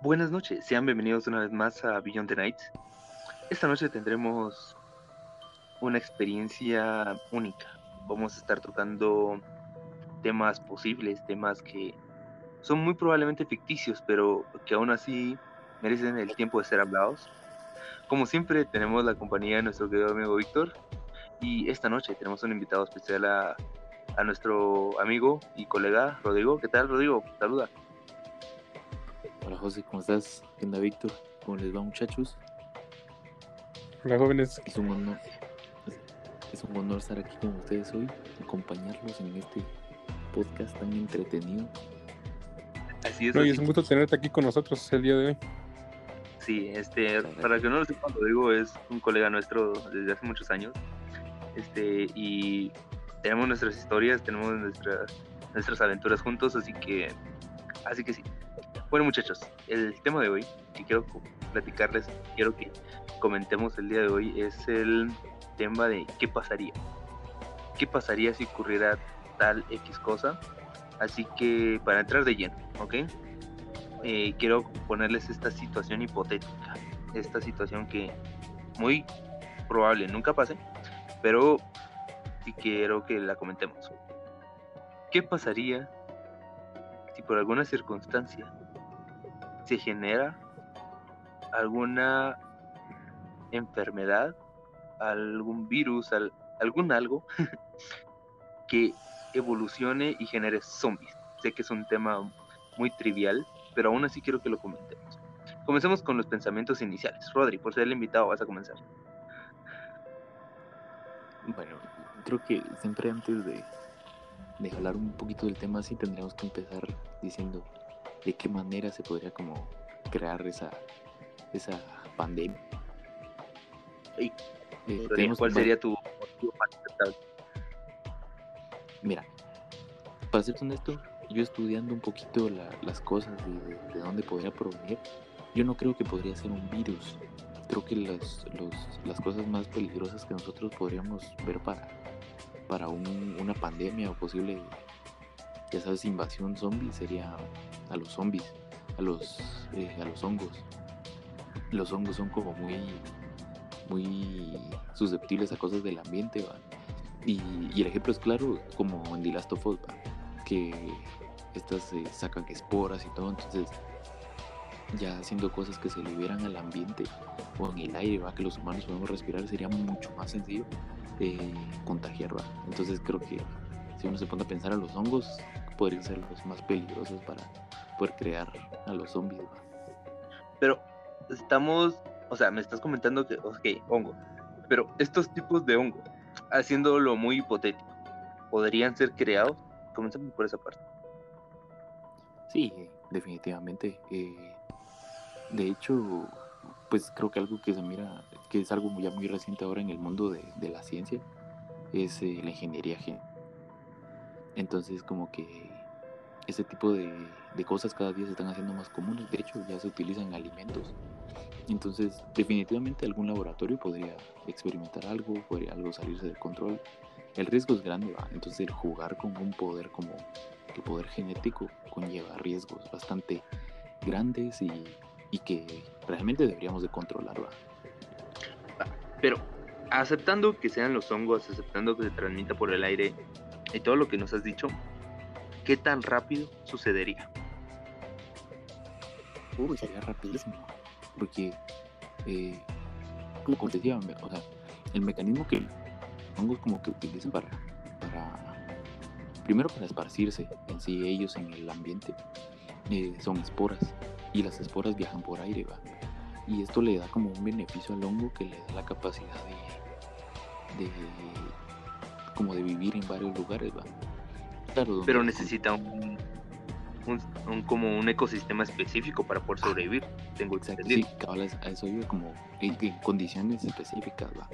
Buenas noches, sean bienvenidos una vez más a Beyond the Night. Esta noche tendremos una experiencia única. Vamos a estar tocando temas posibles, temas que son muy probablemente ficticios, pero que aún así merecen el tiempo de ser hablados. Como siempre, tenemos la compañía de nuestro querido amigo Víctor. Y esta noche tenemos un invitado especial a, a nuestro amigo y colega Rodrigo. ¿Qué tal, Rodrigo? Saluda. Hola José, ¿cómo estás? ¿Qué onda Víctor? ¿Cómo les va muchachos? Hola jóvenes. Es un honor, es un honor estar aquí con ustedes hoy, acompañarlos en este podcast tan entretenido. Así es. No, y es un gusto tenerte aquí con nosotros el día de hoy. Sí, este, para que no lo sepan, Rodrigo es un colega nuestro desde hace muchos años. Este, y tenemos nuestras historias, tenemos nuestras, nuestras aventuras juntos, así que, así que sí. Bueno, muchachos, el tema de hoy que quiero platicarles, quiero que comentemos el día de hoy es el tema de qué pasaría. ¿Qué pasaría si ocurriera tal X cosa? Así que para entrar de lleno, ¿ok? eh, quiero ponerles esta situación hipotética, esta situación que muy probable nunca pase, pero quiero que la comentemos. ¿Qué pasaría si por alguna circunstancia se genera alguna enfermedad, algún virus, al- algún algo que evolucione y genere zombies? Sé que es un tema muy trivial, pero aún así quiero que lo comentemos. Comencemos con los pensamientos iniciales. Rodri, por ser el invitado, vas a comenzar. Bueno, creo que siempre antes de, de hablar un poquito del tema así tendríamos que empezar diciendo de qué manera se podría como crear esa, esa pandemia. Y, Eh, tenemos ¿Cuál sería tu motivo más aceptable? Mira, para ser honesto, yo estudiando un poquito la- las cosas y de, de dónde podría provenir, yo no creo que podría ser un virus. Creo que las, los- las cosas más peligrosas que nosotros podríamos ver para, para un- una pandemia o posible, ya sabes, invasión zombie sería a los zombies, a los, eh, a los hongos. Los hongos son como muy, muy susceptibles a cosas del ambiente, ¿va? Y, y el ejemplo es claro, como en The Last of Us, ¿va? que estas se sacan esporas y todo, entonces ya haciendo cosas que se liberan al ambiente o en el aire, ¿va? que los humanos podemos respirar, sería mucho más sencillo eh, contagiar. ¿va? Entonces creo que si uno se pone a pensar a los hongos, podrían ser los más peligrosos para poder crear a los zombies. ¿va? Pero estamos, o sea, me estás comentando que, ok, hongo, pero estos tipos de hongo, haciéndolo muy hipotético, ¿podrían ser creados? Comencemos por esa parte. Sí, definitivamente. eh, de hecho, pues creo que algo que se mira, que es algo ya muy reciente ahora en el mundo de, de la ciencia, es eh, la ingeniería gen. Entonces, como que ese tipo de, de cosas cada día se están haciendo más comunes. De hecho, ya se utilizan en alimentos. Entonces, definitivamente algún laboratorio podría experimentar algo, podría algo salirse del control. El riesgo es grande, ¿va? Entonces, el jugar con un poder como el poder genético conlleva riesgos bastante grandes y, y que realmente deberíamos de controlar, ¿va? Pero aceptando que sean los hongos, aceptando que se transmita por el aire y todo lo que nos has dicho, ¿qué tan rápido sucedería? Uy, sería rapidísimo. Porque, eh, como me- o sea, el mecanismo que hongos como que utilizan para, primero para esparcirse en sí ellos en el ambiente, eh, son esporas. Y las esporas viajan por aire. Y esto le da como un beneficio al hongo que le da la capacidad de como de vivir en varios lugares, ¿va? Claro, Pero necesita un, un, un- como un ecosistema específico para poder sobrevivir, tengo Exacto, sí, a eso iba como en, en condiciones específicas, va.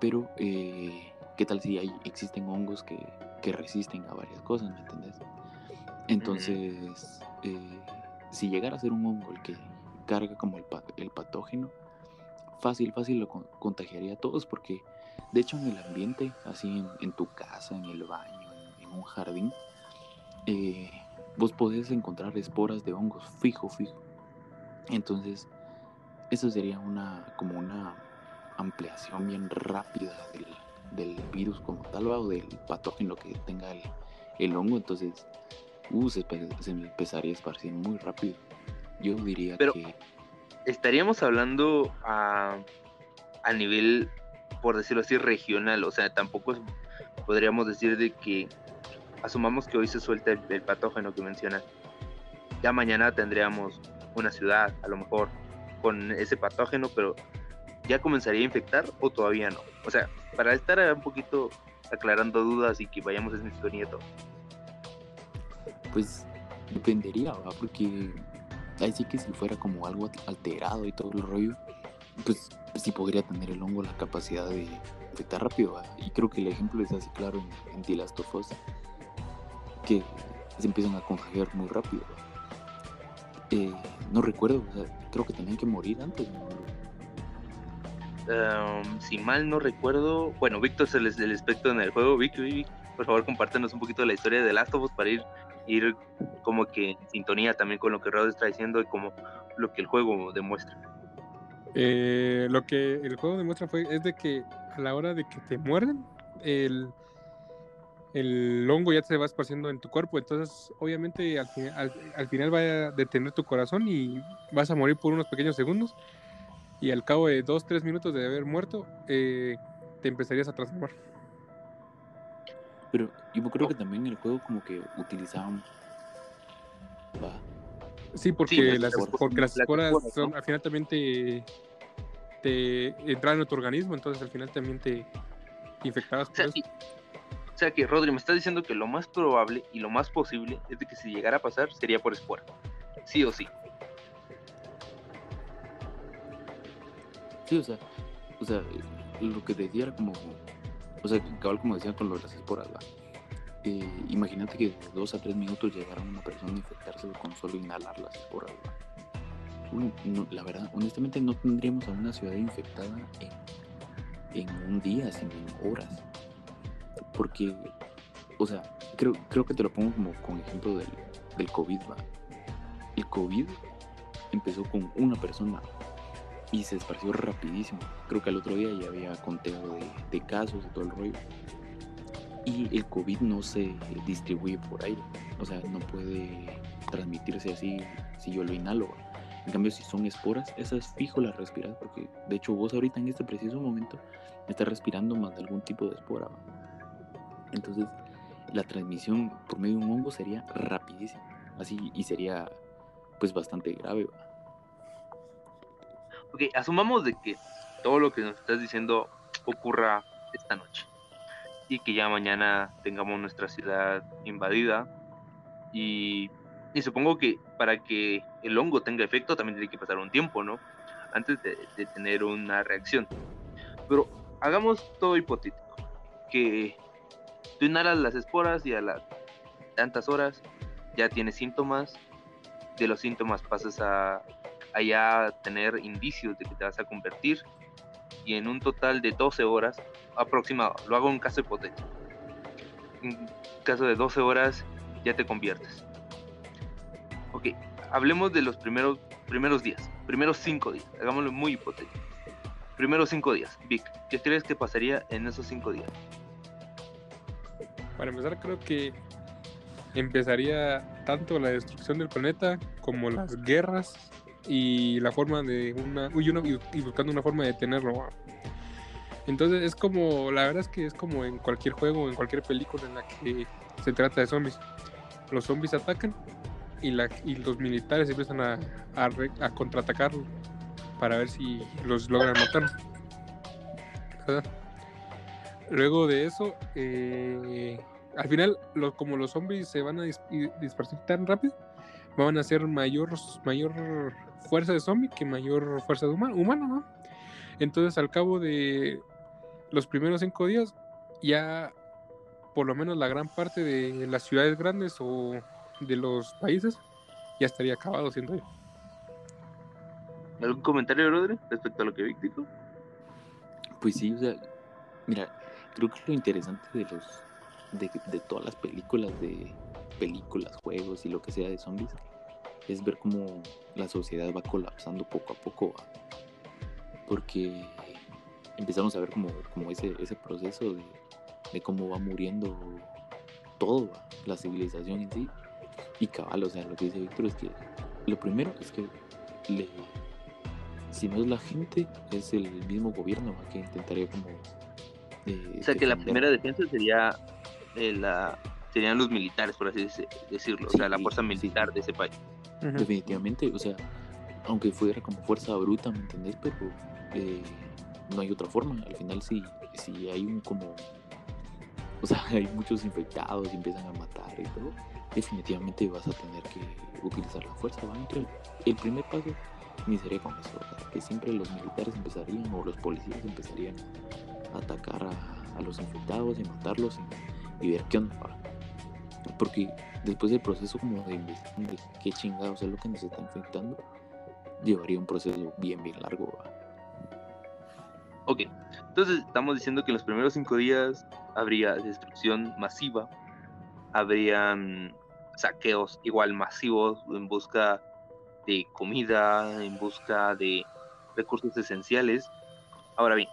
Pero, eh, ¿qué tal si hay, existen hongos que, que resisten a varias cosas, ¿me entendés? Entonces, eh, si llegara a ser un hongo el que carga como el, el patógeno, fácil, fácil lo con- contagiaría a todos, porque de hecho en el ambiente, así en, en tu casa, en el baño, en, en un jardín, eh, vos podés encontrar esporas de hongos fijo, fijo Entonces, eso sería una como una ampliación bien rápida del, del virus como tal o del patógeno que tenga el, el hongo. Entonces, uh, se, se, empezaría a esparcir muy rápido. Yo diría Pero, que... Estaríamos hablando a, a nivel, por decirlo así, regional. O sea, tampoco podríamos decir de que asumamos que hoy se suelta el, patógeno que mencionas. Ya mañana tendríamos una ciudad, a lo mejor, con ese patógeno, pero ¿ya comenzaría a infectar o todavía no? O sea, para estar un poquito aclarando dudas y que vayamos en esto nieto. Pues dependería, ¿verdad? Porque ahí sí que si fuera como algo alterado y todo el rollo, pues sí podría tener el hongo la capacidad de infectar rápido. Y creo que el ejemplo es así claro en, en The Last of Us, que se empiezan a contagiar muy rápido. Eh, no recuerdo, creo que tenían que morir antes. Um, si mal no recuerdo, bueno, Víctor es el, el en el juego. Vic, Vic, por favor, compártenos un poquito de la historia de Last para ir, ir como que en sintonía también con lo que Rod está diciendo y como lo que el juego demuestra. Eh, lo que el juego demuestra fue es de que a la hora de que te muerden, el, el hongo ya se va esparciendo en tu cuerpo. Entonces, obviamente, al, fin- al, al final va a detener tu corazón y vas a morir por unos pequeños segundos. Y al cabo de dos, tres minutos de haber muerto, eh, te empezarías a transformar. Pero yo creo que también el juego como que utilizaban... Va, Sí, porque, Sí, las, porque las las esporas esporas, son, ¿no? al final también te, te entran en tu organismo, entonces al final también te infectabas O por sea, eso. y- o sea que, Rodri, me estás diciendo que lo más probable y lo más posible es de que si llegara a pasar sería por espora. Sí o sí. Sí, o sea, o sea, lo que decía era como, o sea, cabal como decía con lo de las esporas, ¿va? Eh, imagínate que de dos a tres minutos llegara una persona a infectarse con solo inhalar las esporas, no, la verdad, honestamente no tendríamos a una ciudad infectada en, en un día, sino en horas. Porque, o sea, creo, creo que te lo pongo como con ejemplo del, del COVID, ¿va? El COVID empezó con una persona y se esparció rapidísimo. Creo que al otro día ya había conteo de, de casos y todo el rollo. Y el COVID no se distribuye por aire, o sea, no puede transmitirse así si yo lo inhalo. En cambio, si son esporas, esas fijo las respiras, porque de hecho vos ahorita en este preciso momento estás respirando más de algún tipo de espora. Entonces, la transmisión por medio de un hongo sería rapidísima, así y sería pues bastante grave. ¿va? Ok, asumamos de que todo lo que nos estás diciendo ocurra esta noche y que ya mañana tengamos nuestra ciudad invadida y, y supongo que para que el hongo tenga efecto también tiene que pasar un tiempo, ¿no? Antes de, tener una reacción. Pero hagamos todo hipotético, que tú inhalas las esporas y a las tantas horas ya tienes síntomas, de los síntomas pasas a, a tener indicios de que te vas a convertir y en un total de 12 horas aproximado, lo hago en caso hipotético, en caso de 12 horas ya te conviertes. Ok, hablemos de los primeros, primeros días, primeros 5 días, hagámoslo muy hipotético. Primeros 5 días, Vic, ¿qué crees que pasaría en esos 5 días? Para empezar, creo que empezaría tanto la destrucción del planeta como las guerras y la forma de una uy, uno- y, y buscando una forma de detenerlo. Entonces es como, la verdad es que es como en cualquier juego, en cualquier película en la que se trata de zombies. Los zombies atacan y, la, y los militares empiezan a, a, re- a contraatacar para ver si los logran matar. Luego de eso, eh, al final, lo- como los zombies se van a dis- dispersar tan rápido, van a ser mayor, mayor fuerza de zombie que mayor fuerza de humano, ¿no? Entonces, al cabo de los primeros cinco días, ya por lo menos la gran parte de las ciudades grandes o de los países ya estaría acabado, siento yo. ¿Algún comentario, Rodri, respecto a lo que Vic dijo? Pues sí, o sea, mira, creo que lo interesante de los de, de todas las películas de películas, juegos y lo que sea de zombies es ver cómo la sociedad va colapsando poco a poco, ¿va? porque empezamos a ver como, como ese, ese proceso de, de cómo va muriendo todo, ¿va? la civilización en sí. Y cabal, o sea, lo que dice Víctor es que lo primero es que le- si no es la gente, es el mismo gobierno ¿va? que intentaría como... eh, O sea que la primera defensa sería eh, la serían los militares, por así dec- decirlo, o sea, la fuerza sí. militar de ese país. Definitivamente, o sea, aunque fuera como fuerza bruta, ¿me entendés? Pero eh, no hay otra forma. Al final, si, si hay un como. O sea, hay muchos infectados y empiezan a matar y todo, definitivamente vas a tener que utilizar la fuerza. el primer paso iniciaría con eso, que siempre los militares empezarían o los policías empezarían a atacar a, los infectados y matarlos y, ver qué onda. Porque después del proceso como de investigación de qué chingados es lo que nos está infectando, llevaría un proceso bien, bien largo. Ok, entonces estamos diciendo que en los primeros cinco días habría destrucción masiva, habrían saqueos igual masivos en busca de comida, en busca de recursos esenciales. Ahora bien,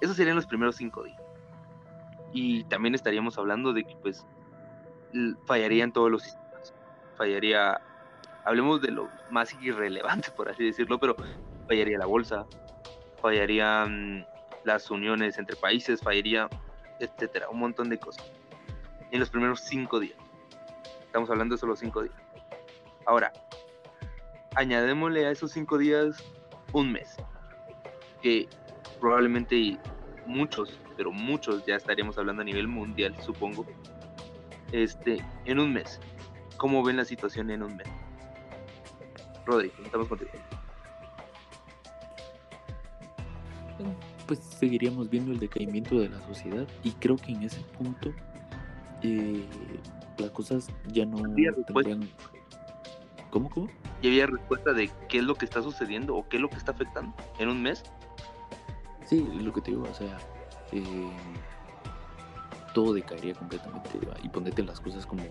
esos serían los primeros cinco días. Y también estaríamos hablando de que pues fallarían todos los sistemas. Fallaría, hablemos de lo más irrelevante por así decirlo, pero fallaría la bolsa, fallarían las uniones entre países, fallaría, etcétera, un montón de cosas. En los primeros cinco días. Estamos hablando de solo cinco días. Ahora, añadémosle a esos cinco días un mes. Que probablemente muchos, pero muchos ya estaríamos hablando a nivel mundial, supongo. Este, en un mes. ¿Cómo ven la situación en un mes? Rodri, estamos contigo. Pues seguiríamos viendo el decaimiento de la sociedad y creo que en ese punto eh, las cosas ya no tendrían... ¿Cómo, cómo? ¿Y había respuesta de qué es lo que está sucediendo o qué es lo que está afectando en un mes? Sí, lo que te digo, o sea, eh, todo decaería completamente y ponerte las cosas como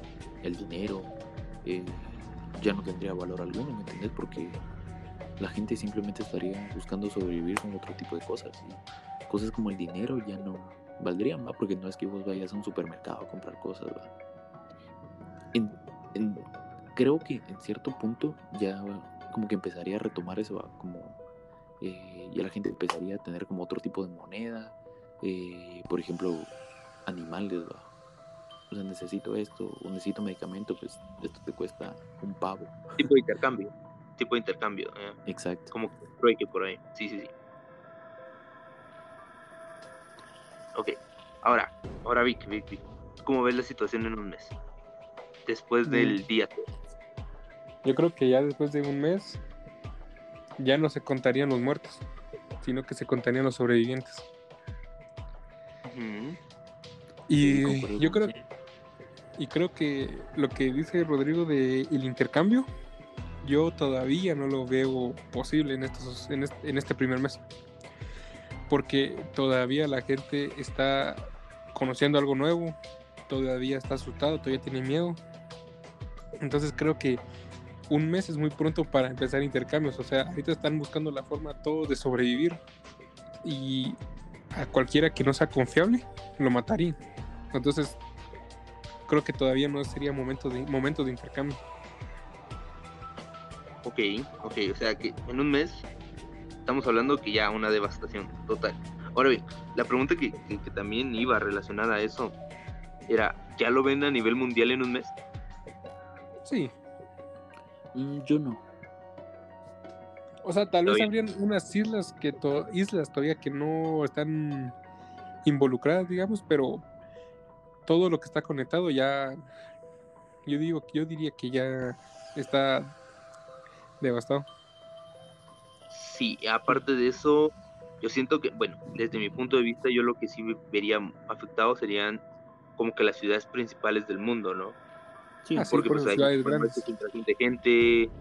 el dinero, eh, ya no tendría valor alguno, ¿me entiendes? Porque la gente simplemente estaría buscando sobrevivir con otro tipo de cosas cosas como el dinero ya no valdrían, ¿va? Porque no es que vos vayas a un supermercado a comprar cosas, ¿va? En- en- creo que en cierto punto ya como que empezaría a retomar eso, ¿va? Como eh, ya la gente empezaría a tener como otro tipo de moneda, eh, por ejemplo, animales, ¿va? O sea, necesito esto, o necesito medicamento, pues esto te cuesta un pavo. Tipo de intercambio. Tipo de intercambio. eh, Exacto. Como trueque por ahí. Sí, sí, sí. Ok. Ahora, ahora Vic, Vic, Vic. ¿Cómo ves la situación en un mes? Después del Mm. día. tres. Yo creo que ya después de un mes ya no se contarían los muertos, sino que se contarían los sobrevivientes. Y yo creo, y creo que lo que dice Rodrigo de el intercambio, yo todavía no lo veo posible en este, primer mes. Porque todavía la gente está conociendo algo nuevo, todavía está asustado, todavía tiene miedo. Entonces creo que un mes es muy pronto para empezar intercambios. O sea, ahorita están buscando la forma todos de sobrevivir. Y a cualquiera que no sea confiable, lo matarían. Entonces, creo que todavía no sería momento de intercambio. Ok, ok. O sea que en un mes estamos hablando que ya una devastación total. Ahora bien, la pregunta que, que- que también iba relacionada a eso era, ¿ya lo ven a nivel mundial en un mes? Sí. Mm, yo no. O sea, tal vez habrían unas islas que to- islas todavía que no están involucradas, digamos, pero todo lo que está conectado ya yo digo, yo diría que ya está devastado. Sí, aparte de eso, yo siento que, bueno, desde mi punto de vista, yo lo que sí vería afectado serían como que las ciudades principales del mundo, ¿no? Sí, Ah, sí, Porque por pues hay ciudades mucha grandes. concentración de gente,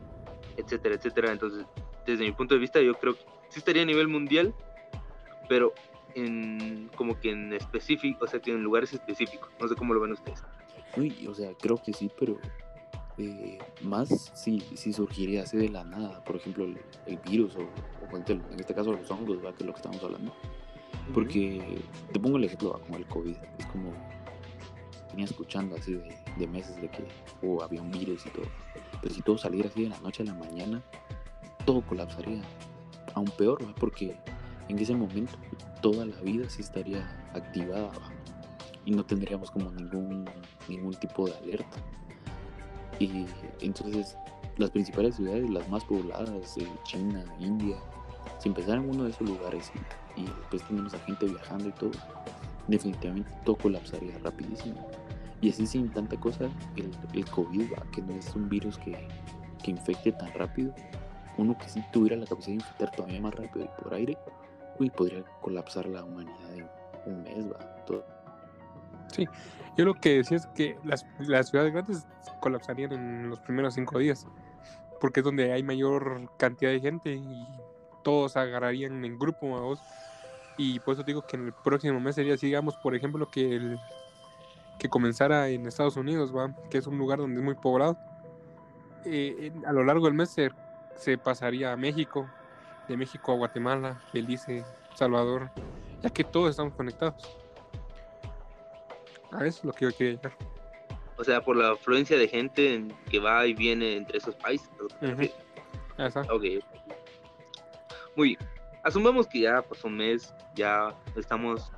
etcétera, etcétera. Entonces, desde mi punto de vista, yo creo que sí estaría a nivel mundial, pero en como que en específico, o sea, que en lugares específicos. No sé cómo lo ven ustedes. Uy, o sea, creo que sí, pero eh, más si, si surgiría así de la nada, por ejemplo, el, el virus o, o en este caso los hongos, ¿va? que es lo que estamos hablando. Porque te pongo el ejemplo ¿va? como el COVID, es como venía escuchando así de, de meses de que oh, había un virus y todo. Pero si todo saliera así de la noche a la mañana, todo colapsaría. Aún peor, ¿va? porque en ese momento toda la vida sí estaría activada ¿va? y no tendríamos como ningún, ningún tipo de alerta. Y entonces las principales ciudades, las más pobladas, China, India, si empezaran en uno de esos lugares y, y después tenemos a gente viajando y todo, definitivamente todo colapsaría rapidísimo. Y así sin tanta cosa, el, el COVID, ¿va? que no es un virus que, que infecte tan rápido, uno que sí tuviera la capacidad de infectar todavía más rápido y por aire, uy, podría colapsar la humanidad en un mes, va, todo. Sí, yo lo que decía es que las, las ciudades grandes colapsarían en los primeros cinco días, porque es donde hay mayor cantidad de gente y todos agarrarían en grupo, vamos. Y por eso digo que en el próximo mes sería, digamos, por ejemplo, que el que comenzara en Estados Unidos, va, que es un lugar donde es muy poblado. Eh, a lo largo del mes se, se pasaría a México, de México a Guatemala, Belice, Salvador, ya que todos estamos conectados. A eso es lo que yo quería llegar. O sea, por la afluencia de gente en- que va y viene entre esos países. Ya está. Ok. Muy bien. Asumamos que ya pasó un mes, ya estamos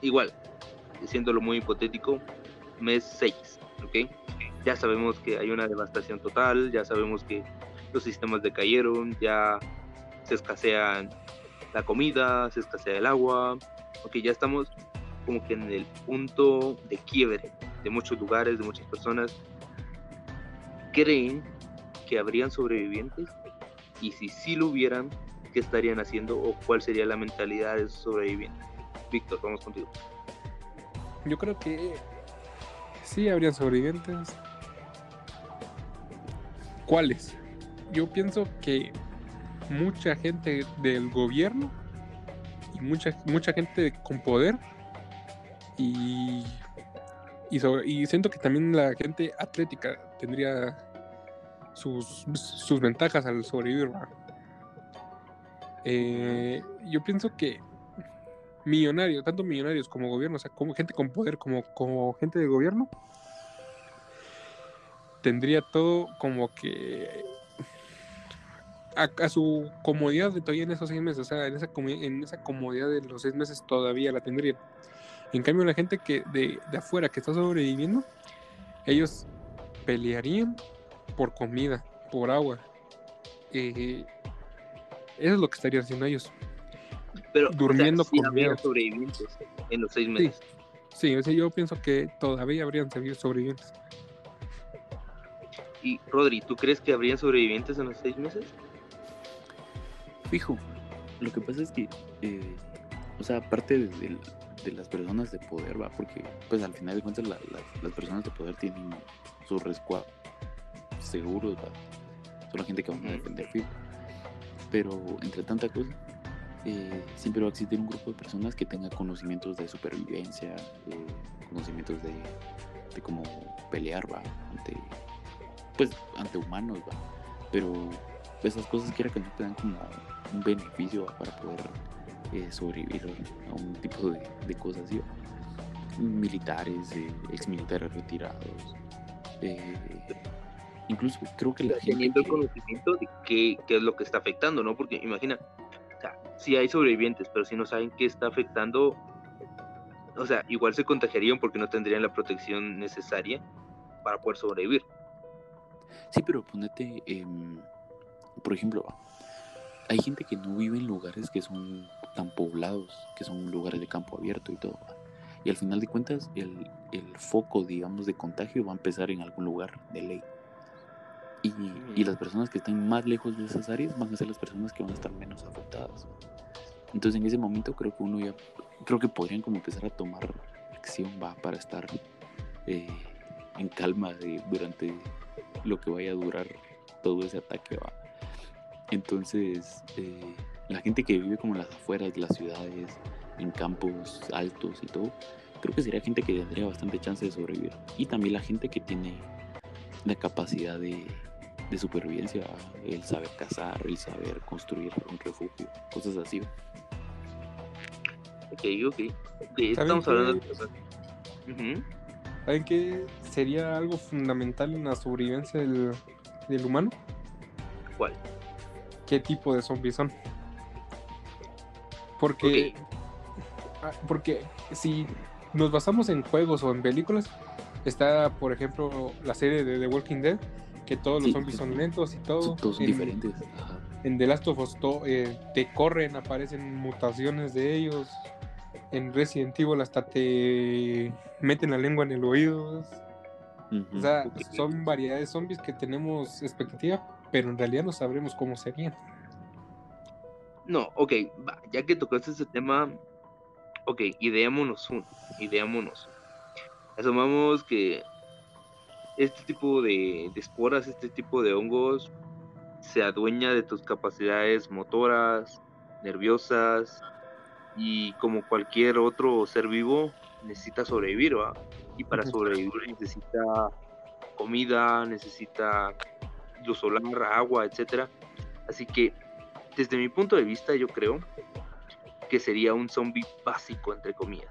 igual, diciéndolo muy hipotético, mes 6, ¿ok? Ya sabemos que hay una devastación total, ya sabemos que los sistemas decayeron, ya se escasea la comida, se escasea el agua, ok, ya estamos como que en el punto de quiebre de muchos lugares, de muchas personas. ¿Creen que habrían sobrevivientes? Y si sí lo hubieran, ¿qué estarían haciendo o cuál sería la mentalidad de esos sobrevivientes? Víctor, vamos contigo. Yo creo que sí habrían sobrevivientes. ¿Cuáles? Yo pienso que mucha gente del gobierno y mucha, mucha gente con poder y, y, siento que también la gente atlética tendría sus, sus ventajas al sobrevivir. Eh, yo pienso que millonarios, tanto millonarios como gobierno, o sea, como gente con poder, como, como gente de gobierno, tendría todo como que a, a su comodidad de todavía en esos seis meses, o sea, en esa, en esa comodidad de los seis meses todavía la tendrían. En cambio, la gente que de, de afuera que está sobreviviendo, ellos pelearían por comida, por agua. Eh, eso es lo que estarían haciendo ellos. Pero, Durmiendo o sea, sí con habría miedo. sobrevivientes en los seis meses. Sí, o sea, yo pienso que todavía habrían sobrevivientes. Y Rodri, ¿tú crees que habrían sobrevivientes en los seis meses? Fijo, lo que pasa es que, eh, o sea, aparte de, de- las personas de poder, va, porque pues al final de cuentas la- las- las personas de poder tienen sus resguardos seguros, va, son la gente que van a defender. Pero entre tanta cosa, eh, siempre va a existir un grupo de personas que tenga conocimientos de supervivencia, eh, conocimientos de, de cómo pelear, va, ante, pues, ante humanos, va. Pero esas cosas quiera que no te dan como un beneficio ¿va? para poder eh, sobrevivir a un tipo de, de cosas así. Militares, eh, exmilitares retirados. eh, incluso creo que la gente Teniendo el que- conocimiento de qué, qué es lo que está afectando, ¿no? Porque imagina, o sea, sí hay sobrevivientes, pero si no saben qué está afectando, o sea, igual se contagiarían porque no tendrían la protección necesaria para poder sobrevivir. Sí, pero ponete, em, por ejemplo, hay gente que no vive en lugares que son tan poblados, que son lugares de campo abierto y todo. Y al final de cuentas, el, el foco, digamos, de contagio va a empezar en algún lugar de ley. Y, y las personas que estén más lejos de esas áreas van a ser las personas que van a estar menos afectadas. Entonces, en ese momento creo que uno ya, creo que podrían como empezar a tomar acción, va, para estar eh, en calma de- durante lo que vaya a durar todo ese ataque va. Entonces, eh, la gente que vive como en las afueras de las ciudades, en campos altos y todo, creo que sería gente que tendría bastante chance de sobrevivir. Y también la gente que tiene la capacidad de, de supervivencia, el saber cazar, el saber construir un refugio, cosas así. Ok, ok. De estamos hablando de cosas. ¿Saben qué sería algo fundamental en la sobrevivencia del, del humano? ¿Cuál? ¿Qué tipo de zombies son? Porque, ah, porque si nos basamos en juegos o en películas, está, por ejemplo, la serie de The Walking Dead, que todos los zombies son lentos y todo. Son todos diferentes. En The Last of Us eh, te corren, aparecen mutaciones de ellos. En Resident Evil hasta te meten la lengua en el oído. O sea, son variedades zombies que tenemos expectativa, pero en realidad no sabremos cómo serían. No, ok, ya que tocaste ese tema, ok, ideémonos uno, ideémonos. Asumamos que este tipo de, esporas, este tipo de hongos, se adueña de tus capacidades motoras, nerviosas, y como cualquier otro ser vivo, necesita sobrevivir, ¿va? Y para sobrevivir necesita comida, necesita luz solar, agua, etcétera. Así que desde mi punto de vista, yo creo que sería un zombie básico, entre comillas.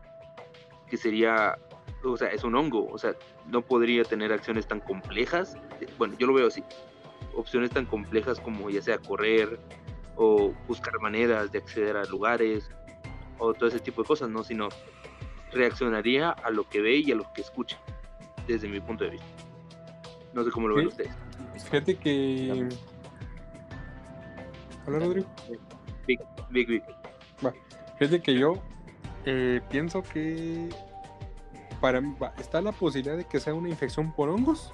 Que sería, o sea, es un hongo, o sea, no podría tener acciones tan complejas. Bueno, yo lo veo así. Opciones tan complejas como ya sea correr o buscar maneras de acceder a lugares o todo ese tipo de cosas, no, sino reaccionaría a lo que ve y a lo que escucha, desde mi punto de vista. No sé cómo lo ven ustedes. Fíjate que Hola, Rodrigo. Big, big, big. Va. Fíjate que yo eh, pienso que para está la posibilidad de que sea una infección por hongos,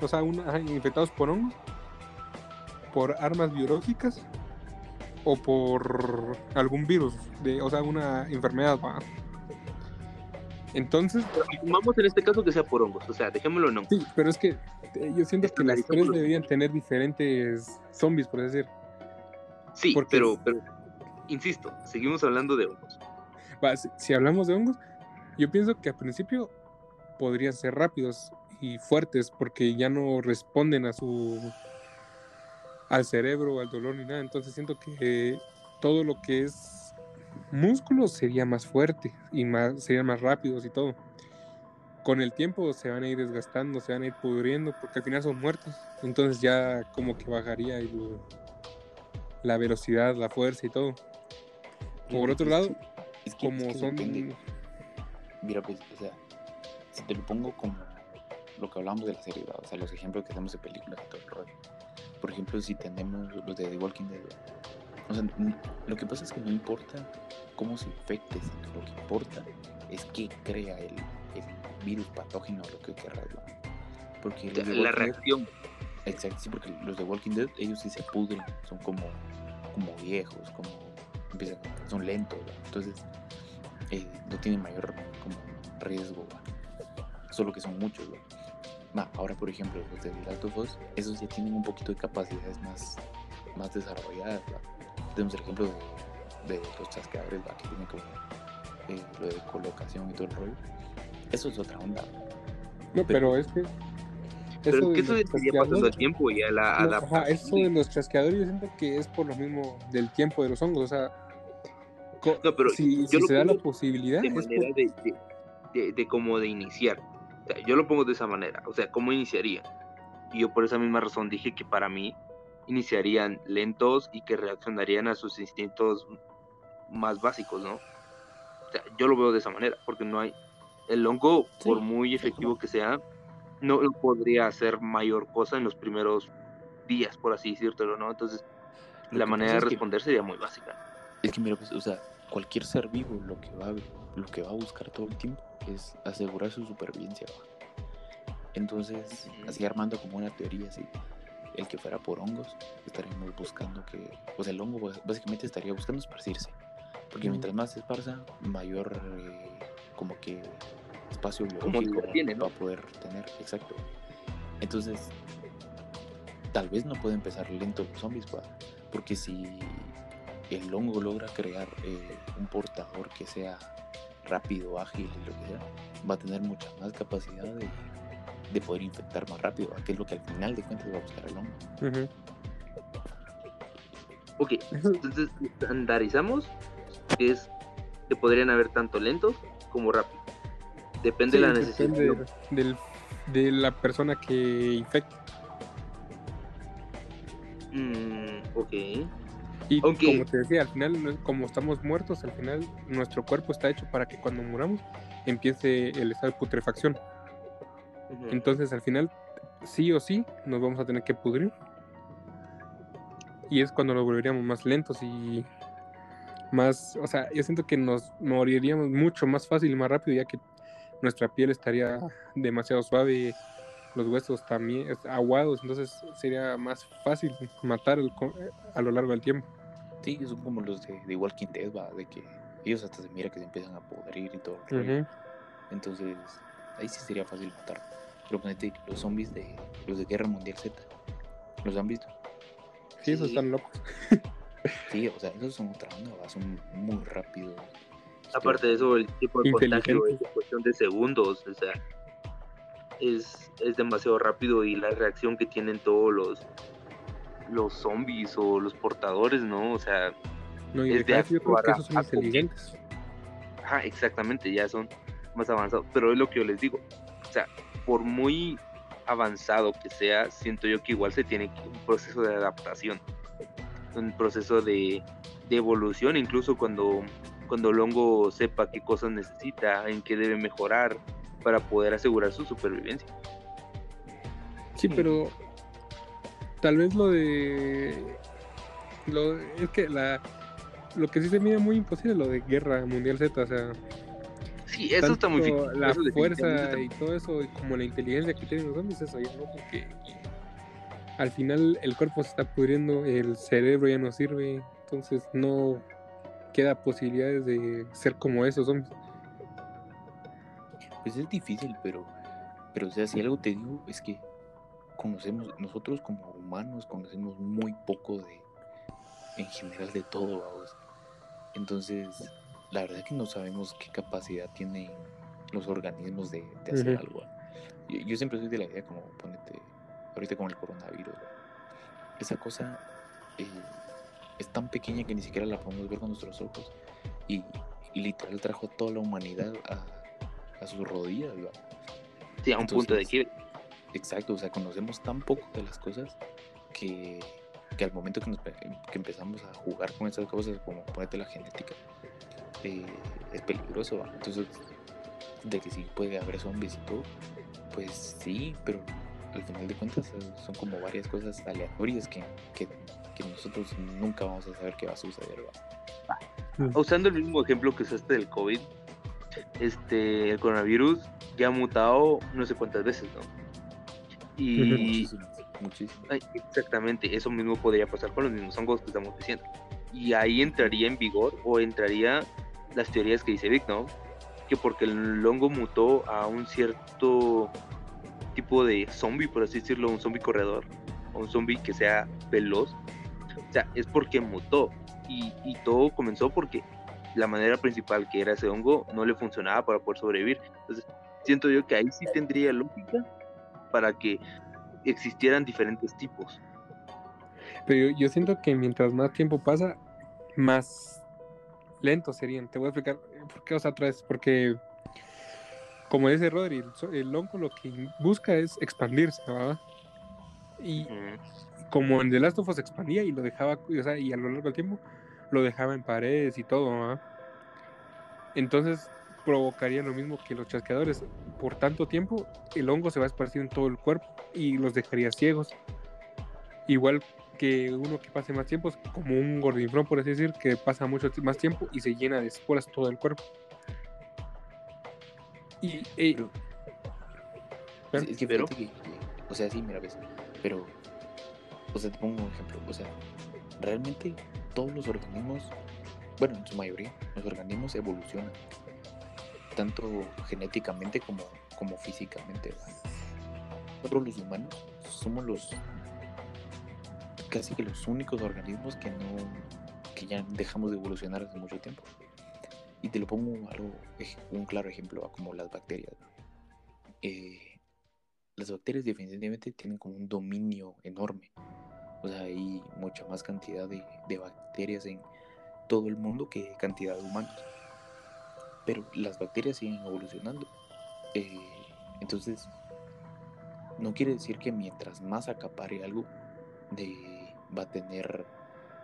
o sea, una, infectados por hongos, por armas biológicas o por algún virus, de, o sea, una enfermedad. ¿va? Entonces, vamos en este caso que sea por hongos, o sea, dejémoslo hongos. Sí, pero es que eh, yo siento que las tres deberían tener diferentes zombies, por decir. Sí, pero, pero, insisto, seguimos hablando de hongos. si, hablamos de hongos, yo pienso que al principio podrían ser rápidos y fuertes porque ya no responden a su al cerebro, al dolor ni nada. Entonces siento que todo lo que es músculo sería más fuerte y más serían más rápidos y todo. Con el tiempo se van a ir desgastando, se van a ir pudriendo porque al final son muertos. Entonces ya como que bajaría el, la velocidad, la fuerza y todo. Por otro lado, es como son... Mira, pues, o sea, si te lo pongo como lo que hablamos de la serie, o sea, los ejemplos que tenemos de películas y todo el rollo. Por ejemplo, si tenemos los de The Walking Dead, o sea, lo que pasa es que no importa cómo se infecte, sino lo que importa es que crea el, virus patógeno o lo que querrás, Porque la reacción. Exacto, sí, porque los de Walking Dead, ellos sí se pudren, son como, como viejos, como empiezan, son lentos, entonces eh, no tienen mayor como riesgo, solo que son muchos. ahora, por ejemplo, los de The Last of Us, esos ya tienen un poquito de capacidades más, más desarrolladas. Tenemos el ejemplo de, de los chasqueadores que tienen como eh, lo de colocación y todo el rollo. Eso es otra onda. No, pero es que pero es que eso sería pasando el tiempo y a la adaptación. Ajá, eso de los chasqueadores yo siento que es por lo mismo del tiempo de los hongos, o sea, no, pero si, si se da la posibilidad de manera de, de, de, como de iniciar. O sea, yo lo pongo de esa manera, o sea, ¿cómo iniciaría? Y yo por esa misma razón dije que para mí iniciarían lentos y que reaccionarían a sus instintos más básicos, ¿no? O sea, yo lo veo de esa manera, porque no hay el hongo, por muy efectivo que sea, no podría hacer mayor cosa en los primeros días, por así decirlo, ¿no? Entonces, la manera de responder sería muy básica. Es que, mira, pues, o sea, cualquier ser vivo lo que va a, lo que va a buscar todo el tiempo es asegurar su supervivencia. Entonces, así armando como una teoría así, el que fuera por hongos, estaríamos buscando que, o sea, el hongo básicamente estaría buscando esparcirse, porque mientras más se esparza, mayor eh, como que espacio biológico tiene, va a poder tener, exacto. Entonces, tal vez no puede empezar lento los zombies, porque si el hongo logra crear eh, un portador que sea rápido, ágil y lo que sea, va a tener mucha más capacidad de, de poder infectar más rápido, que es lo que al final de cuentas va a buscar el hongo. Ujú. Ok, entonces estandarizamos que es que podrían haber tanto lentos como rápidos. Depende Sí, de la necesidad. depende del, de la persona que infecta. Mm, ok. Y como te decía, al final, como estamos muertos, al final nuestro cuerpo está hecho para que cuando muramos empiece el estado de putrefacción. Entonces, al final, sí o sí, nos vamos a tener que pudrir. Y es cuando nos volveríamos más lentos y más, o sea, yo siento que nos moriríamos mucho más fácil y más rápido, ya que nuestra piel estaría demasiado suave, los huesos también aguados, entonces sería más fácil matar co- a lo largo del tiempo. Sí, son como los de, de Walking Dead, va, de que ellos hasta se mira que se empiezan a podrir y todo. Ujú. Entonces, ahí sí sería fácil matar. Pero ponete los zombies de los de Guerra Mundial Z. ¿Los han visto? Sí, esos están locos. Sí, o sea, esos son otra onda, va, son muy rápidos. Aparte de eso, el tipo de contagio es cuestión de segundos, o sea, es, es demasiado rápido y la reacción que tienen todos los los zombies o los portadores, ¿no? O sea, No, y Es de yo creo que esos son inteligentes. ajá, exactamente, ya son más avanzados, pero es lo que yo les digo, o sea, por muy avanzado que sea, siento yo que igual se tiene un proceso de adaptación, un proceso de, de evolución, incluso cuando, cuando el hongo sepa qué cosas necesita, en qué debe mejorar para poder asegurar su supervivencia. Sí, pero tal vez lo de lo es que la lo que sí se mira muy imposible lo de guerra mundial Z, o sea, Sí, eso está muy ficticio, la eso fuerza está- y todo eso y como la inteligencia que tienen los zombies eso ya no porque al final el cuerpo se está pudriendo, el cerebro ya no sirve, entonces no queda posibilidades de ser como esos zombies. Pues es difícil, pero, pero o sea, si algo te digo es que conocemos, nosotros como humanos conocemos muy poco de, en general de todo, vamos. Entonces, la verdad que no sabemos qué capacidad tienen los organismos de, de hacer Ujú. algo. Yo, yo siempre soy de la idea como, ponete, ahorita con el coronavirus, esa cosa eh, es tan pequeña que ni siquiera la podemos ver con nuestros ojos y, y literal trajo toda la humanidad a, a sus rodillas, ¿va? Sí, a un punto de Entonces, quiebre. Exacto, o sea, conocemos tan poco de las cosas que, que al momento que, nos que empezamos a jugar con esas cosas, como ponerte la genética, eh, es peligroso. ¿va? Entonces, de que sí puede haber zombies y todo, pues sí, pero al final de cuentas son como varias cosas aleatorias que, que, que nosotros nunca vamos a saber qué va a suceder. ¿va? Usando el mismo ejemplo que usaste del COVID, este, el coronavirus ya ha mutado no sé cuántas veces, ¿no? Y Muchísimas, muchísimas. Ay, Exactamente, eso mismo podría pasar con los mismos hongos que estamos diciendo. Y ahí entraría en vigor o entraría las teorías que dice Vic, ¿no? Que porque el hongo mutó a un cierto tipo de zombie, por así decirlo, un zombie corredor, o un zombie que sea veloz, o sea, es porque mutó. Y, y todo comenzó porque la manera principal que era ese hongo no le funcionaba para poder sobrevivir. Entonces, siento yo que ahí sí tendría lógica para que existieran diferentes tipos. Pero yo, yo siento que mientras más tiempo pasa, más lentos serían. Te voy a explicar eh, por qué, o sea, otra vez, porque como dice Rodri, el, el hongo lo que busca es expandirse, ¿verdad? Y como en The Last of Us expandía y lo dejaba, o sea, y a lo largo del tiempo lo dejaba en paredes y todo, ¿verdad? Entonces provocaría lo mismo que los chasqueadores. Por tanto tiempo, el hongo se va a esparcir en todo el cuerpo y los dejaría ciegos. Igual que uno que pase más tiempo, como un gordinflón, por así decir, que pasa mucho más tiempo y se llena de esporas todo el cuerpo. Y eh, Pero- es, que que- o sea, sí, mira, ves, pero, o sea, te pongo un ejemplo, o sea, realmente todos los organismos, bueno, en su mayoría, los organismos evolucionan, tanto genéticamente como, como físicamente. Nosotros los humanos somos los, casi que los únicos organismos que no, que ya dejamos de evolucionar hace mucho tiempo. Y te lo pongo un claro ejemplo, como las bacterias. eh, las bacterias definitivamente tienen como un dominio enorme. O sea, hay mucha más cantidad de, de bacterias en todo el mundo que cantidad de humanos. Pero las bacterias siguen evolucionando. Eh, entonces, no quiere decir que mientras más acapare algo, de, va a tener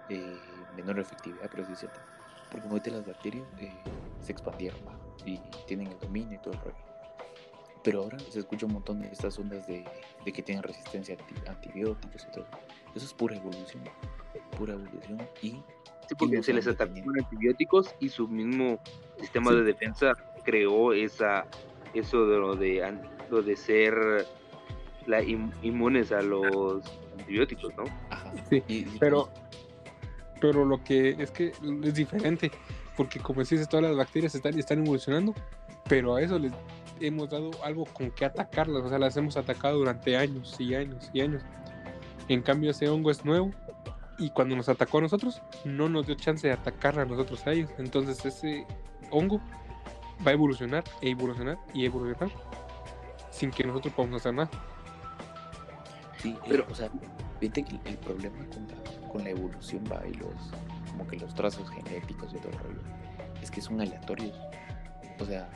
eh, menor efectividad, pero sí es cierto. Porque ahorita las bacterias eh, se expandieron y tienen el dominio y todo el rollo. Pero ahora se escucha un montón de estas ondas de, de que tienen resistencia a antibióticos y todo. Eso es pura evolución. Pura evolución y Sí, porque se les atacó con antibióticos y su mismo sistema de defensa creó esa eso de lo de lo de ser la inmunes a los antibióticos, ¿no? Ajá. Sí, pero pero lo que es que es diferente, porque como dices, todas las bacterias están, están evolucionando, pero a eso les hemos dado algo con que atacarlas, o sea, las hemos atacado durante años y años y años. En cambio, ese hongo es nuevo y cuando nos atacó a nosotros, no nos dio chance de atacar a nosotros a ellos. Entonces ese hongo va a evolucionar e evolucionar y evolucionar sin que nosotros podamos hacer nada. Sí, pero, o sea, viste que el problema con la, con la evolución va y los, como que los trazos genéticos y todo el rollo, es que son aleatorios. O sea,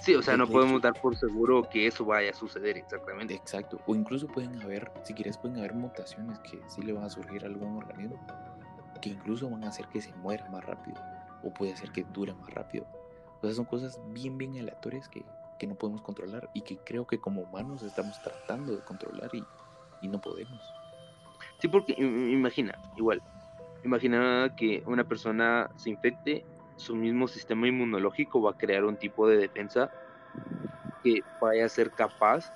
Sí, o sea, no podemos dar por seguro que eso vaya a suceder exactamente. Exacto. O incluso pueden haber, si quieres, pueden haber mutaciones que sí le van a surgir a algún organismo, que incluso van a hacer que se muera más rápido, o puede hacer que dure más rápido. O sea, son cosas bien, bien aleatorias que, que no podemos controlar y que creo que como humanos estamos tratando de controlar y, y no podemos. Sí, porque imagina, igual, imagina que una persona se infecte su mismo sistema inmunológico va a crear un tipo de defensa que vaya a ser capaz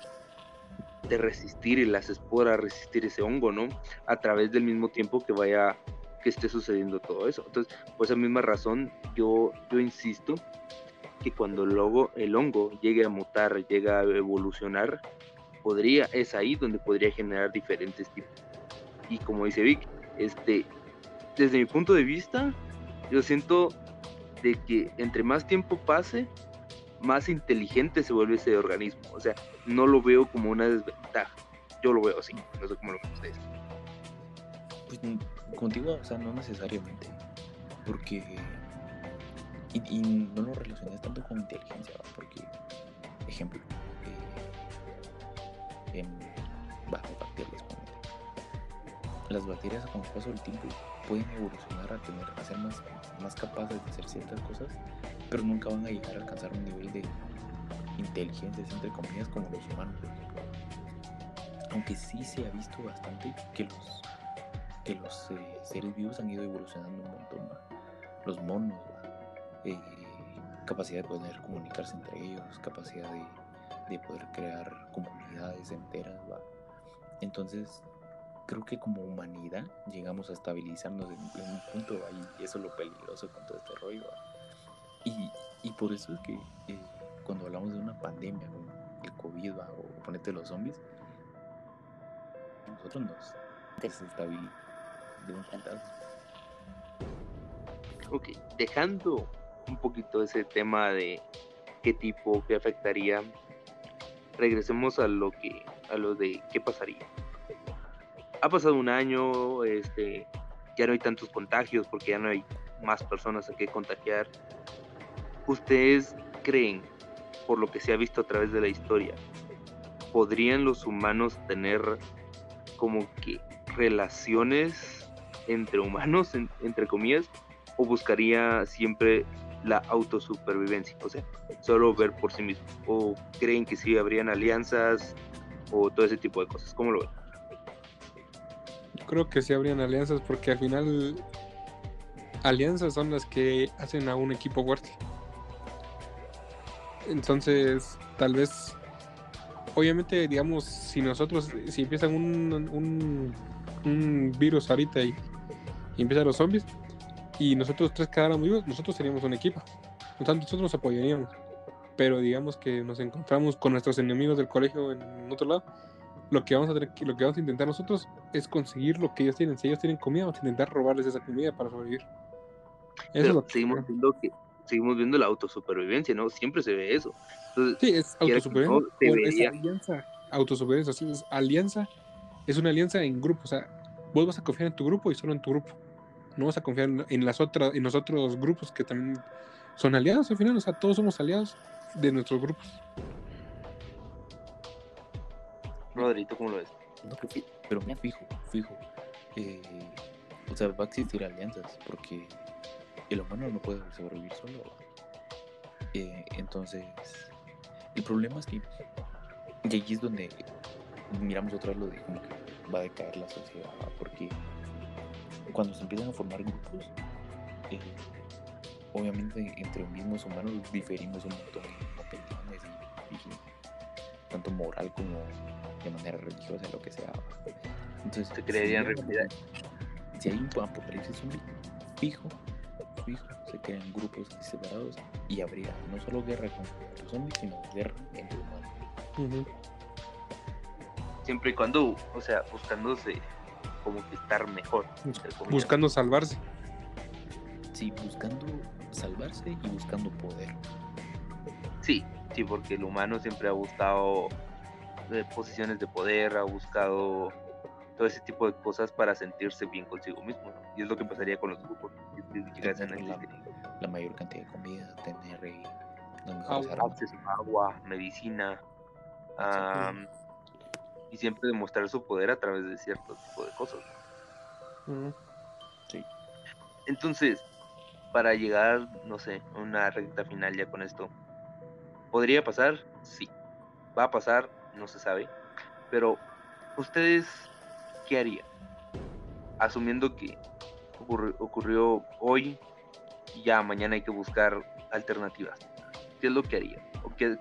de resistir las esporas, resistir ese hongo, ¿no? A través del mismo tiempo que vaya, que esté sucediendo todo eso. Entonces, por esa misma razón, yo, yo insisto que cuando el, hongo, el hongo llegue a mutar, llegue a evolucionar, podría, es ahí donde podría generar diferentes tipos. Y como dice Vic, este, desde mi punto de vista, yo siento de que entre más tiempo pase, más inteligente se vuelve ese organismo. O sea, no lo veo como una desventaja. Yo lo veo así, no sé cómo lo ven ustedes. Pues contigo, o sea, no necesariamente. Porque. Y, no lo relacionas tanto con inteligencia, porque, ejemplo, eh, en, bacterias, las bacterias con el paso del tiempo pueden evolucionar a tener a ser más, más capaces de hacer ciertas cosas, pero nunca van a llegar a alcanzar un nivel de inteligencia, entre comillas, como los humanos, Aunque sí se ha visto bastante que los, que los eh, seres vivos han ido evolucionando un montón, los monos, eh, capacidad de poder comunicarse entre ellos, capacidad de, de poder crear comunidades enteras. ¿va? Entonces, creo que como humanidad llegamos a estabilizarnos en, un punto ahí, y eso es lo peligroso con todo este rollo. Y, y por eso es que eh, cuando hablamos de una pandemia, como el COVID o ponete los zombies, nosotros nos desestabilizamos de un fantasma. Ok, dejando un poquito ese tema de qué tipo, qué afectaría, regresemos a lo que, a lo de qué pasaría ha pasado un año, este, ya no hay tantos contagios porque ya no hay más personas a que contagiar. ¿Ustedes creen, por lo que se ha visto a través de la historia, podrían los humanos tener como que relaciones entre humanos, entre comillas, o buscaría siempre la autosupervivencia, o sea, solo ver por sí mismo, o creen que sí habrían alianzas o todo ese tipo de cosas, ¿cómo lo ven? Creo que sí habrían alianzas porque al final alianzas son las que hacen a un equipo fuerte. Entonces, tal vez, obviamente, digamos, si nosotros, si empiezan un, un, virus ahorita y, empiezan los zombies, y nosotros tres quedáramos vivos, nosotros seríamos un equipo. nosotros nos apoyaríamos. Pero digamos que nos encontramos con nuestros enemigos del colegio en otro lado lo que vamos a tener, lo que vamos a intentar nosotros es conseguir lo que ellos tienen. Si ellos tienen comida, vamos a intentar robarles esa comida para sobrevivir. Eso seguimos viendo que seguimos viendo la autosupervivencia, ¿no? Siempre se ve eso. sí, es autosupervivencia. esa alianza autosupervivencia. Es alianza es una alianza en grupo. O sea, vos vas a confiar en tu grupo y solo en tu grupo. No vas a confiar en, en las otras, en los otros grupos que también son aliados al final. O sea, todos somos aliados de nuestros grupos. Rodri, ¿tú cómo lo ves? No, pero, mira, fijo, fijo. o sea, va a existir alianzas porque el humano no puede sobrevivir solo. Eh, entonces, el problema es que y allí es donde miramos otra vez lo de como que va a decaer la sociedad, porque cuando se empiezan a formar grupos, eh, obviamente entre mismos humanos diferimos un montón en opiniones y tanto moral como de manera religiosa, lo que sea. Entonces, Se creerían si hay rivalidades. un- Si hay un apocalipsis zombie, fijo, fijo, se crean grupos separados y habría no solo guerra con los zombies, sino guerra entre humanos. Siempre y cuando, o sea, buscándose como que estar mejor. Buscando salvarse. Sí, buscando salvarse y buscando poder. Sí, sí, porque el humano siempre ha buscado eh, posiciones de poder, ha buscado todo ese tipo de cosas para sentirse bien consigo mismo, ¿no? Y es lo que pasaría con los grupos. Tener la, existir. la mayor cantidad de comida, tener eh, Agua. acceso a agua, medicina, am, y siempre demostrar su poder a través de cierto tipo de cosas. Ujú. Entonces, para llegar, no sé, a una recta final ya con esto, ¿podría pasar? Sí. ¿Va a pasar? No se sabe. Pero, ¿ustedes qué harían? Asumiendo que ocurri- ocurrió hoy y ya mañana hay que buscar alternativas. ¿Qué es lo que harían? ¿O qué,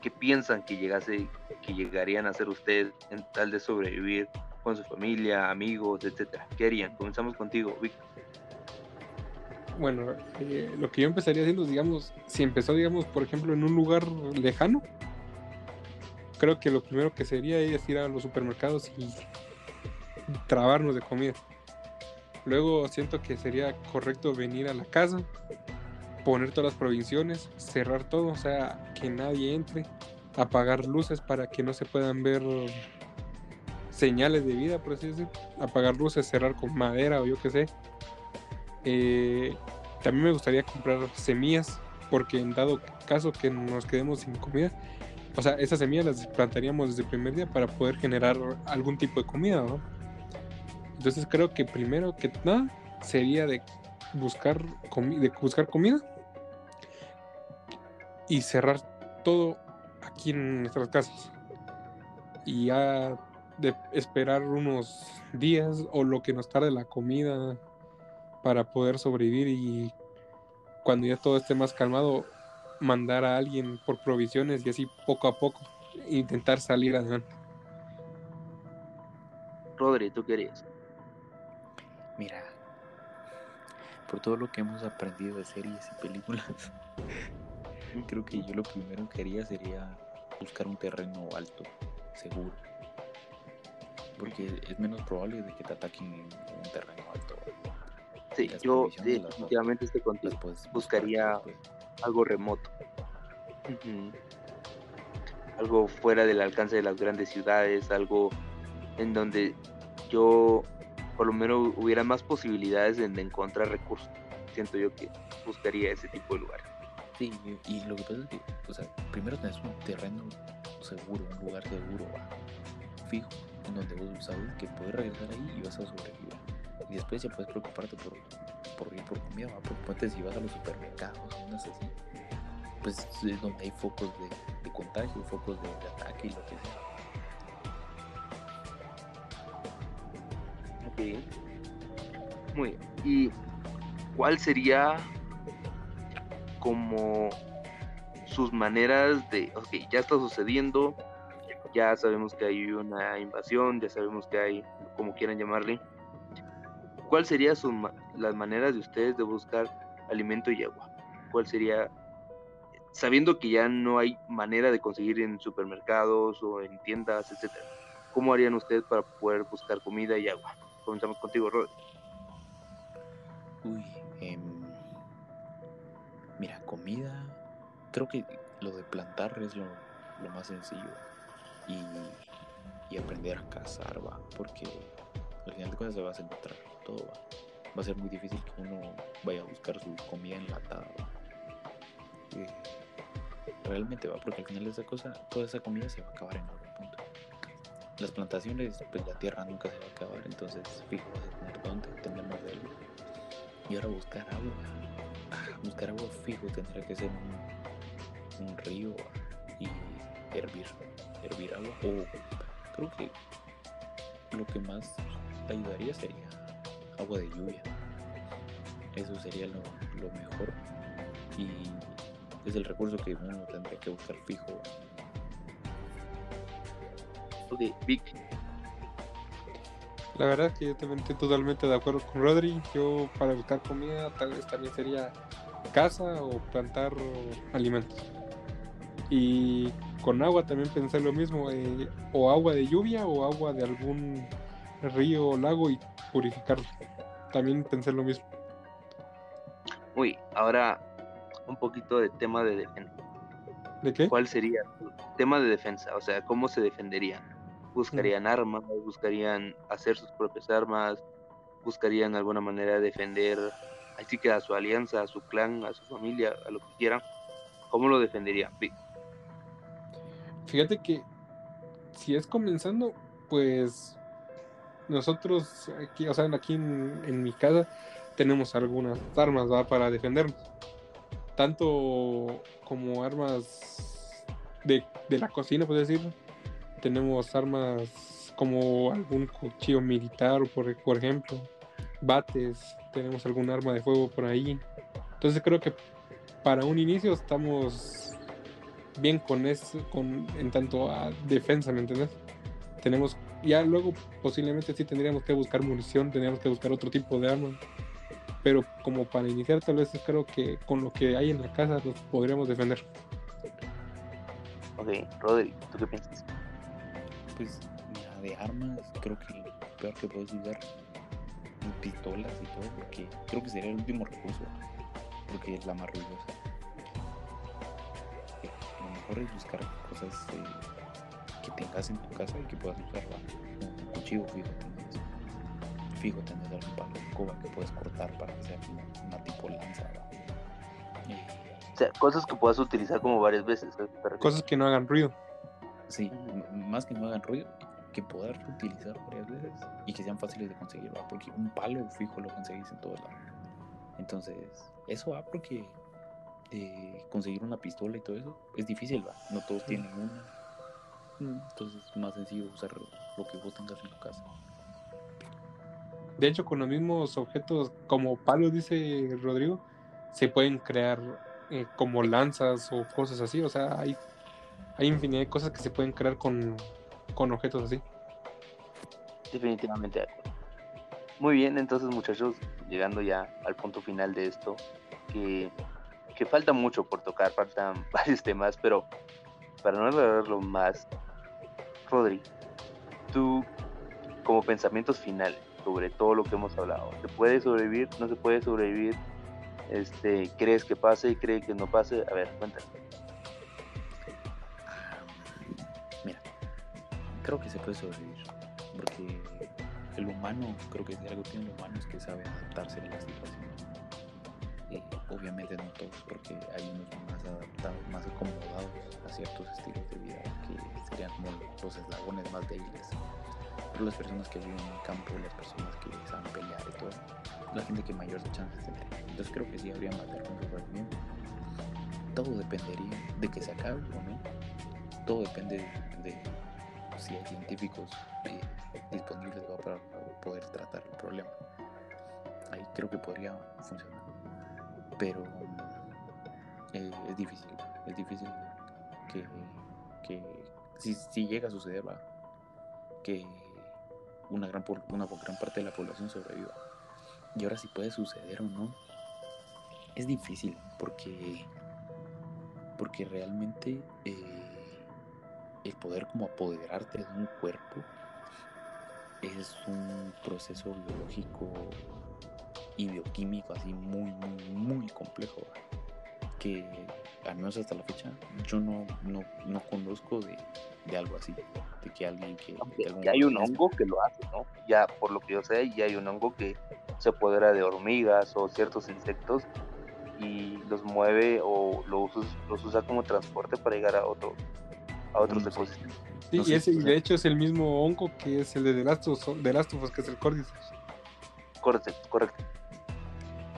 qué piensan que llegase, que llegarían a hacer ustedes en tal de sobrevivir con su familia, amigos, etcétera? ¿Qué harían? Comenzamos contigo, Víctor. Bueno, eh, lo que yo empezaría haciendo, digamos, si empezó, digamos, por ejemplo, en un lugar lejano, creo que lo primero que sería ir a los supermercados y trabarnos de comida. Luego siento que sería correcto venir a la casa, poner todas las provisiones, cerrar todo, o sea, que nadie entre, apagar luces para que no se puedan ver señales de vida, por así decirlo, apagar luces, cerrar con madera o yo qué sé. Eh, también me gustaría comprar semillas, porque en dado caso que nos quedemos sin comida, o sea, esas semillas las plantaríamos desde el primer día para poder generar algún tipo de comida, ¿no? Entonces creo que primero que nada sería de buscar, de buscar comida y cerrar todo aquí en nuestras casas. Y ya de esperar unos días o lo que nos tarde la comida para poder sobrevivir y cuando ya todo esté más calmado mandar a alguien por provisiones y así poco a poco intentar salir adelante. Rodri, ¿tú qué harías? Mira, por todo lo que hemos aprendido de series y películas, creo que yo lo primero que haría sería buscar un terreno alto, seguro. Porque es menos probable de que te ataquen en un terreno alto. Sí, Las yo definitivamente estoy contigo. Buscaría-. Algo remoto. Algo fuera del alcance de las grandes ciudades, algo en donde yo por lo menos hubiera más posibilidades de encontrar recursos. Siento yo que buscaría ese tipo de lugares. Sí, y, lo que pasa es que, o sea, primero tenés un terreno seguro, un lugar seguro, fijo, en donde vos sabes que puedes regresar ahí y vas a sobrevivir. Y después ya puedes preocuparte por, por por comida, porque ponte si vas a los supermercados, unas así, pues es donde hay focos de, de contagio, focos de, de ataque y lo que sea. Ok. Muy bien. ¿Y cuál sería como sus maneras de, ok, ya está sucediendo, ya sabemos que hay una invasión, ya sabemos que hay, como quieran llamarle, ¿cuál sería su las maneras de ustedes de buscar alimento y agua? ¿Cuál sería, sabiendo que ya no hay manera de conseguir en supermercados o en tiendas, etcétera? ¿Cómo harían ustedes para poder buscar comida y agua? Comenzamos contigo, Rod. Uy, em, mira, comida. Creo que lo de plantar es lo, lo más sencillo. Y y aprender a cazar, va, porque al final de cuentas se va a encontrar todo, va. Va a ser muy difícil que uno vaya a buscar su comida enlatada, va. Eh, realmente va, porque al final esa cosa, toda esa comida se va a acabar en algún punto. Las plantaciones, pues la tierra nunca se va a acabar, entonces fijo vas a tener donde tener más de algo. Y ahora buscar agua, buscar agua fijo tendría que ser un, río y hervir, hervir agua. O creo que lo que más ayudaría sería agua de lluvia. Eso sería lo, lo mejor. Y es el recurso que uno tendría que buscar fijo. Ok, Vic, La verdad es que yo también estoy totalmente de acuerdo con Rodri. Yo para buscar comida tal vez también sería casa o plantar alimentos. Y con agua también pensé lo mismo, eh, o agua de lluvia o agua de algún río o lago y purificarlo. También pensé lo mismo. uy, ahora un poquito de tema de defensa. ¿De qué? ¿Cuál sería tema de defensa? O sea, ¿cómo se defenderían? ¿Buscarían armas? ¿Buscarían hacer sus propias armas? ¿Buscarían alguna manera de defender así que a su alianza, a su clan, a su familia, a lo que quieran? ¿Cómo lo defenderían? Vic? Fíjate que si es comenzando, pues nosotros aquí, o sea, aquí en, en mi casa tenemos algunas armas para defendernos. Tanto como armas de, de la cocina, puedes decir. Tenemos armas como algún cuchillo militar, por, por ejemplo. Bates, tenemos algún arma de fuego por ahí. Entonces creo que para un inicio estamos bien con eso, con, en tanto a defensa, ¿me entiendes? Tenemos, ya luego posiblemente sí tendríamos que buscar munición, tendríamos que buscar otro tipo de arma. Pero como para iniciar, tal vez creo que con lo que hay en la casa nos podríamos defender. Ok, Rodri, ¿tú qué piensas? Pues, mira, de armas, creo que lo peor que puedes usar pistolas y todo, porque creo que sería el último recurso, porque es la más ruidosa. Lo mejor es buscar cosas eh, que tengas en tu casa y que puedas usar, ¿va? Como un cuchillo fijo tenés, fijo tenés algún palo de escoba que puedes cortar para hacer una, una tipo lanza, O sea, cosas que puedas utilizar como varias veces. Cosas que no hagan ruido. Sí, más que no hagan ruido, que poder utilizar varias veces y que sean fáciles de conseguir, ¿va? porque un palo fijo lo conseguís en todos lados. Entonces, eso va porque eh, conseguir una pistola y todo eso es difícil, ¿va? No todos tienen una. Mm, Entonces es más sencillo usar lo que vos tengas en tu casa. De hecho, con los mismos objetos como palos, dice Rodrigo, se pueden crear eh, como lanzas o cosas así. O sea, hay, hay infinidad de cosas que se pueden crear con, con objetos así. Definitivamente. Muy bien, entonces muchachos, llegando ya al punto final de esto, que, que falta mucho por tocar, faltan varios temas, pero para no alargarlo más, Rodri, tú como pensamientos finales sobre todo lo que hemos hablado, ¿se puede sobrevivir? ¿No se puede sobrevivir? Este, ¿Crees que pase y crees que no pase? A ver, cuéntame. Mira, creo que se puede sobrevivir, porque el humano, creo que si algo tiene el humano es que sabe adaptarse a las situaciones. Obviamente no todos, porque hay unos más adaptados, más acomodados a ciertos estilos de vida que serían los eslabones más débiles. Pero las personas que viven en el campo, las personas que saben pelear y todo, la gente que mayores chances tendría. Entonces creo que sí habría más sobreviviente. Todo dependería de que se acabe o no. Todo depende de, si hay científicos eh, disponibles para poder tratar el problema. Ahí creo que podría funcionar. Pero eh, es difícil, es difícil que, que si, si llega a suceder, va, que una gran, una gran parte de la población sobreviva. Y ahora si puede suceder o no, es difícil porque, porque realmente eh, el poder como apoderarte de un cuerpo es un proceso biológico y bioquímico así muy, muy, muy complejo que al menos hasta la fecha yo no, no, no conozco de, de algo así. de que alguien que... Aunque que hay un hongo que lo hace, ¿no? Ya, por lo que yo sé, ya hay un hongo que se apodera de hormigas o ciertos insectos y los mueve o los, us- los usa como transporte para llegar a otro a otros Mm, sí. ecosistemas. Sí, No y ese, y de hecho es el mismo hongo que es el de The Last of, The Last of Us, que es el Cordyceps. Correcto, correcto.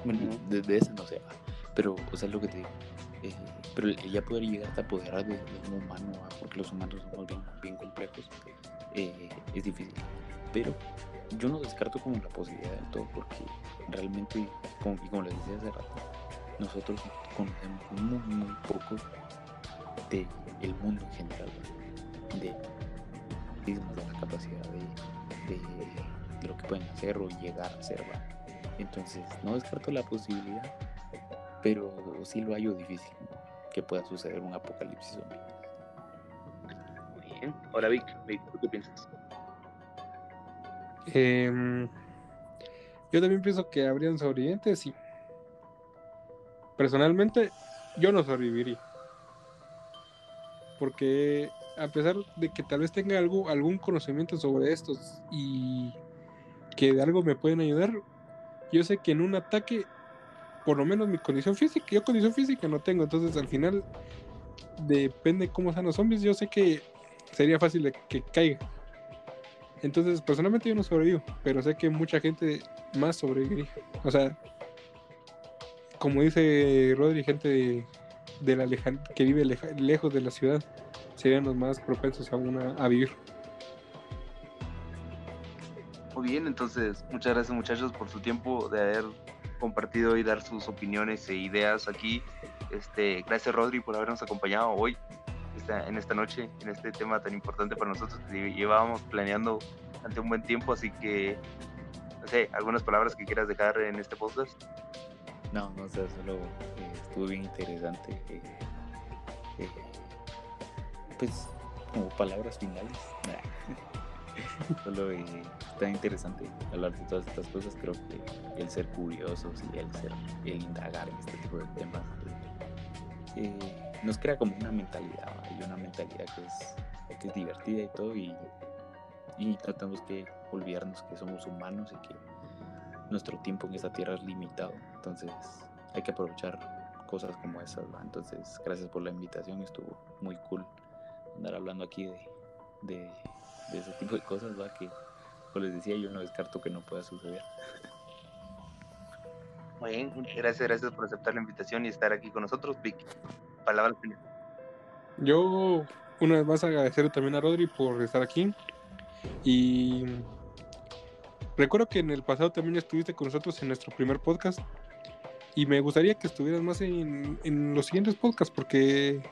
Bueno, de, de ese no sé, va. pero, o sea, es lo que te digo. eh, pero el ya poder llegar a apoderar de, de un humano, va, porque los humanos somos bien, bien complejos, eh, es difícil. Pero yo no descarto como la posibilidad del todo, porque realmente, como, y como les decía hace rato, nosotros conocemos muy, muy poco del mundo en general, de, de la capacidad de, de, de lo que pueden hacer o llegar a hacer. Entonces, no descarto la posibilidad, pero sí lo hallo difícil que pueda suceder un apocalipsis zombie. Muy bien. Ahora, Vic, Vic, ¿tú qué piensas? Em, yo también pienso que habrían sobrevivientes, sí. Personalmente, yo no sobreviviría. Porque a pesar de que tal vez tenga algo, algún conocimiento sobre estos y que de algo me pueden ayudar, yo sé que en un ataque, por lo menos mi condición física, yo condición física no tengo, entonces al final depende cómo sean los zombies, yo sé que sería fácil que caiga. Entonces, personalmente yo no sobrevivo, pero sé que mucha gente más sobreviviría. O sea, como dice Rodri, gente de, la que vive lejos de la ciudad serían los más propensos a, una, a vivir. Bien, entonces, muchas gracias muchachos por su tiempo de haber compartido y dar sus opiniones e ideas aquí. Este, gracias Rodri por habernos acompañado hoy, en esta noche, en este tema tan importante para nosotros que llevábamos planeando ante un buen tiempo, así que, no sé, algunas palabras que quieras dejar en este podcast. No, no, sea, solo eh, estuvo bien interesante. eh, eh, pues, como palabras finales. solo está interesante hablar de todas estas cosas. Creo que el ser curiosos y el ser, el indagar en este tipo de temas eh, nos crea como una mentalidad y una mentalidad que es, que es divertida y todo. Y, y tratamos que olvidarnos que somos humanos y que nuestro tiempo en esta tierra es limitado. Entonces hay que aprovechar cosas como esas. ¿va? Entonces gracias por la invitación. Estuvo muy cool andar hablando aquí de, de, de ese tipo de cosas. ¿va? Que, como les decía, yo no descarto que no pueda suceder. Muy bien, gracias, gracias por aceptar la invitación y estar aquí con nosotros, Vic. Palabras finales. Yo, una vez más, agradecer también a Rodri por estar aquí. Y recuerdo que en el pasado también estuviste con nosotros en nuestro primer podcast. Y me gustaría que estuvieras más en, en los siguientes podcasts porque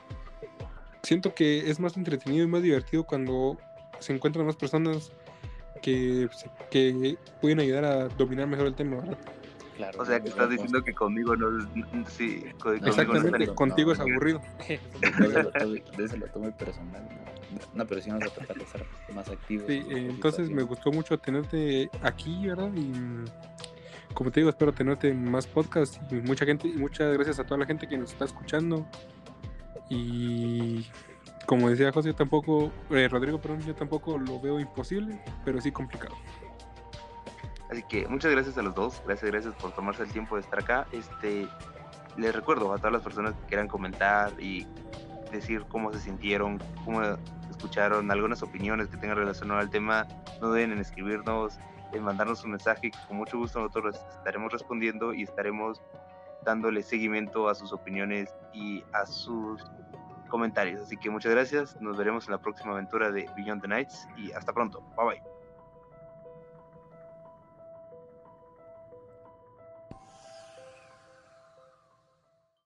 siento que es más entretenido y más divertido cuando se encuentran más personas que, que pueden ayudar a dominar mejor el tema, ¿verdad? Claro, O sea, que estás diciendo que conmigo no, no- sí, co- conmigo no Exactamente, contigo es aburrido. De eso lo tome- personal. ¿no? No, pero sí vamos a tratar de estar más activos. Sí, eh, entonces me gustó mucho tenerte aquí, ¿verdad? Y como te digo, espero tenerte en más podcasts y mucha gente, y muchas gracias a toda la gente que nos está escuchando. Y como decía José, tampoco, eh, Rodrigo, perdón, yo tampoco lo veo imposible, pero sí complicado. Así que muchas gracias a los dos, gracias, gracias por tomarse el tiempo de estar acá. Este, les recuerdo a todas las personas que quieran comentar y decir cómo se sintieron, cómo escucharon, algunas opiniones que tengan relación al tema, no duden en escribirnos, en mandarnos un mensaje que con mucho gusto nosotros estaremos respondiendo y estaremos dándole seguimiento a sus opiniones y a sus comentarios. Así que muchas gracias, nos veremos en la próxima aventura de Beyond the Nights y hasta pronto. Bye bye.